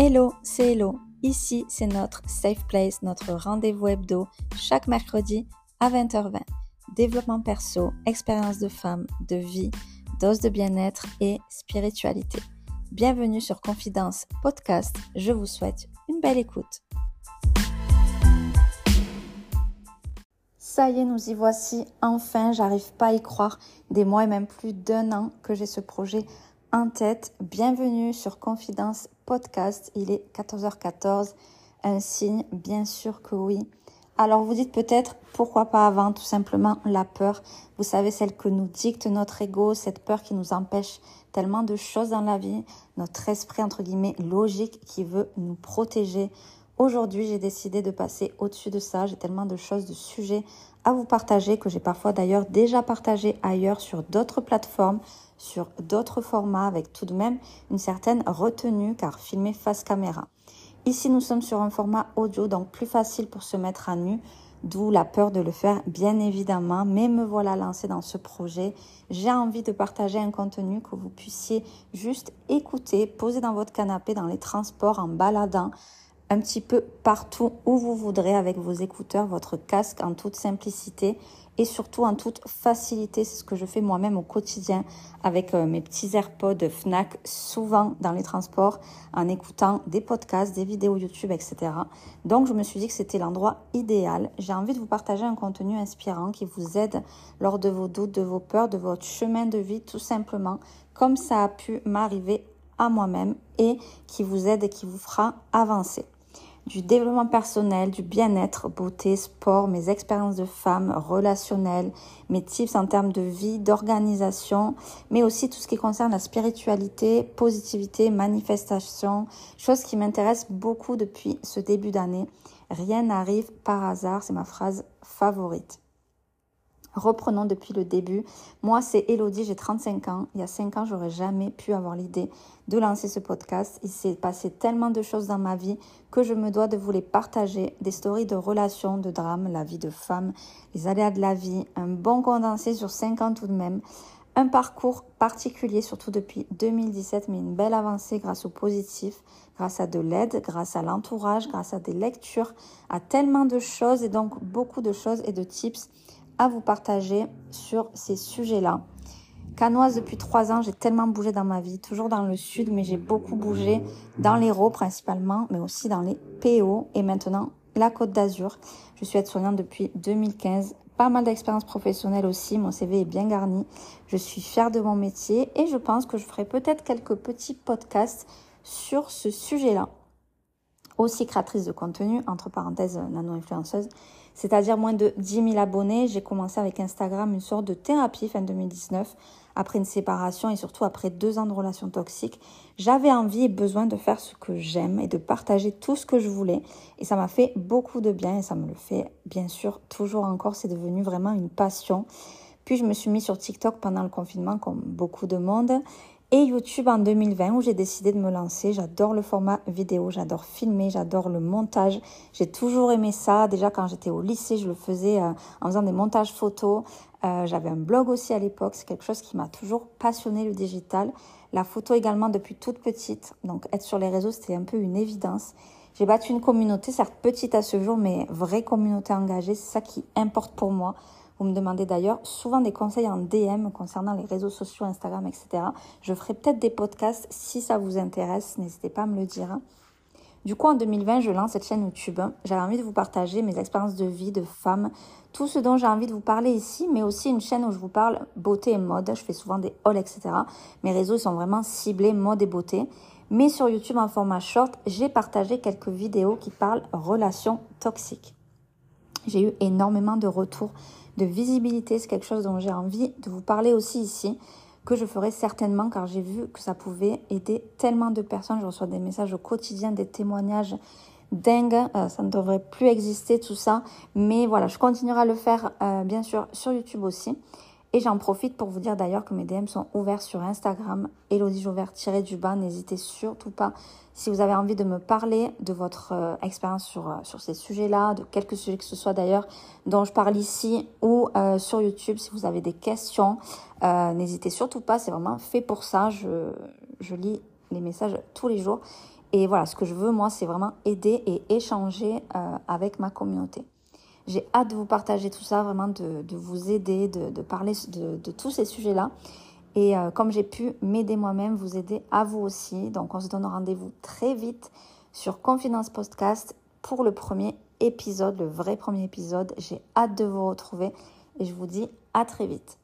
Hello, c'est Hello. Ici, c'est notre Safe Place, notre rendez-vous hebdo, chaque mercredi à 20h20. Développement perso, expérience de femme, de vie, dose de bien-être et spiritualité. Bienvenue sur Confidence Podcast. Je vous souhaite une belle écoute. Ça y est, nous y voici. Enfin, j'arrive pas à y croire. Des mois et même plus d'un an que j'ai ce projet en tête. Bienvenue sur Confidence Podcast. Il est 14h14. Un signe, bien sûr que oui. Alors vous dites peut-être pourquoi pas avant, tout simplement la peur. Vous savez, celle que nous dicte notre ego, cette peur qui nous empêche tellement de choses dans la vie, notre esprit entre guillemets logique qui veut nous protéger. Aujourd'hui, j'ai décidé de passer au-dessus de ça. J'ai tellement de choses, de sujets à vous partager que j'ai parfois d'ailleurs déjà partagé ailleurs sur d'autres plateformes sur d'autres formats avec tout de même une certaine retenue car filmé face caméra. Ici, nous sommes sur un format audio, donc plus facile pour se mettre à nu, d'où la peur de le faire, bien évidemment. Mais me voilà lancée dans ce projet. J'ai envie de partager un contenu que vous puissiez juste écouter, poser dans votre canapé, dans les transports, en baladant, un petit peu partout où vous voudrez avec vos écouteurs, votre casque en toute simplicité et surtout en toute facilité. C'est ce que je fais moi-même au quotidien avec euh, mes petits AirPods Fnac, souvent dans les transports, en écoutant des podcasts, des vidéos YouTube, etc. Donc je me suis dit que c'était l'endroit idéal. J'ai envie de vous partager un contenu inspirant qui vous aide lors de vos doutes, de vos peurs, de votre chemin de vie, tout simplement, comme ça a pu m'arriver à moi-même et qui vous aide et qui vous fera avancer du développement personnel, du bien-être, beauté, sport, mes expériences de femme, relationnelles, mes tips en termes de vie, d'organisation, mais aussi tout ce qui concerne la spiritualité, positivité, manifestation, chose qui m'intéresse beaucoup depuis ce début d'année. Rien n'arrive par hasard, c'est ma phrase favorite. Reprenons depuis le début. Moi, c'est Elodie, j'ai 35 ans. Il y a 5 ans, j'aurais jamais pu avoir l'idée de lancer ce podcast. Il s'est passé tellement de choses dans ma vie que je me dois de vous les partager. Des stories de relations, de drames, la vie de femme, les aléas de la vie, un bon condensé sur 5 ans tout de même. Un parcours particulier, surtout depuis 2017, mais une belle avancée grâce au positif, grâce à de l'aide, grâce à l'entourage, grâce à des lectures, à tellement de choses et donc beaucoup de choses et de tips à vous partager sur ces sujets-là. Canoise depuis trois ans, j'ai tellement bougé dans ma vie, toujours dans le sud, mais j'ai beaucoup bougé dans l'Hérault principalement, mais aussi dans les PO et maintenant la Côte d'Azur. Je suis aide-soignante depuis 2015, pas mal d'expérience professionnelle aussi, mon CV est bien garni. Je suis fière de mon métier et je pense que je ferai peut-être quelques petits podcasts sur ce sujet-là. Aussi créatrice de contenu, entre parenthèses nano-influenceuse, c'est-à-dire moins de 10 000 abonnés. J'ai commencé avec Instagram une sorte de thérapie fin 2019, après une séparation et surtout après deux ans de relations toxiques. J'avais envie et besoin de faire ce que j'aime et de partager tout ce que je voulais. Et ça m'a fait beaucoup de bien et ça me le fait bien sûr toujours encore. C'est devenu vraiment une passion. Puis je me suis mis sur TikTok pendant le confinement comme beaucoup de monde et YouTube en 2020 où j'ai décidé de me lancer. J'adore le format vidéo, j'adore filmer, j'adore le montage. J'ai toujours aimé ça. Déjà quand j'étais au lycée, je le faisais euh, en faisant des montages photos. Euh, j'avais un blog aussi à l'époque. C'est quelque chose qui m'a toujours passionné le digital. La photo également depuis toute petite. Donc être sur les réseaux, c'était un peu une évidence. J'ai battu une communauté, certes petite à ce jour, mais vraie communauté engagée. C'est ça qui importe pour moi. Vous me demandez d'ailleurs souvent des conseils en DM concernant les réseaux sociaux, Instagram, etc. Je ferai peut-être des podcasts si ça vous intéresse. N'hésitez pas à me le dire. Du coup, en 2020, je lance cette chaîne YouTube. J'avais envie de vous partager mes expériences de vie, de femme, tout ce dont j'ai envie de vous parler ici, mais aussi une chaîne où je vous parle beauté et mode. Je fais souvent des hauls, etc. Mes réseaux sont vraiment ciblés mode et beauté. Mais sur YouTube en format short, j'ai partagé quelques vidéos qui parlent relations toxiques. J'ai eu énormément de retours de visibilité. C'est quelque chose dont j'ai envie de vous parler aussi ici, que je ferai certainement car j'ai vu que ça pouvait aider tellement de personnes. Je reçois des messages au quotidien, des témoignages dingues. Euh, ça ne devrait plus exister tout ça. Mais voilà, je continuerai à le faire euh, bien sûr sur YouTube aussi. Et j'en profite pour vous dire d'ailleurs que mes DM sont ouverts sur Instagram, Elodie Jouvert-du bas. N'hésitez surtout pas, si vous avez envie de me parler de votre euh, expérience sur, euh, sur ces sujets-là, de quelques sujets que ce soit d'ailleurs dont je parle ici ou euh, sur YouTube, si vous avez des questions, n'hésitez surtout pas, c'est vraiment fait pour ça. Je, je lis les messages tous les jours Et voilà, ce que je veux, moi, c'est vraiment aider et échanger avec ma communauté. J'ai hâte de vous partager tout ça, vraiment de, vous aider, de, parler de, tous ces sujets-là. Et euh, comme j'ai pu m'aider moi-même, vous aider à vous aussi. Donc on se donne rendez-vous très vite sur Confidence Podcast pour le premier épisode, le vrai premier épisode. J'ai hâte de vous retrouver et je vous dis à très vite.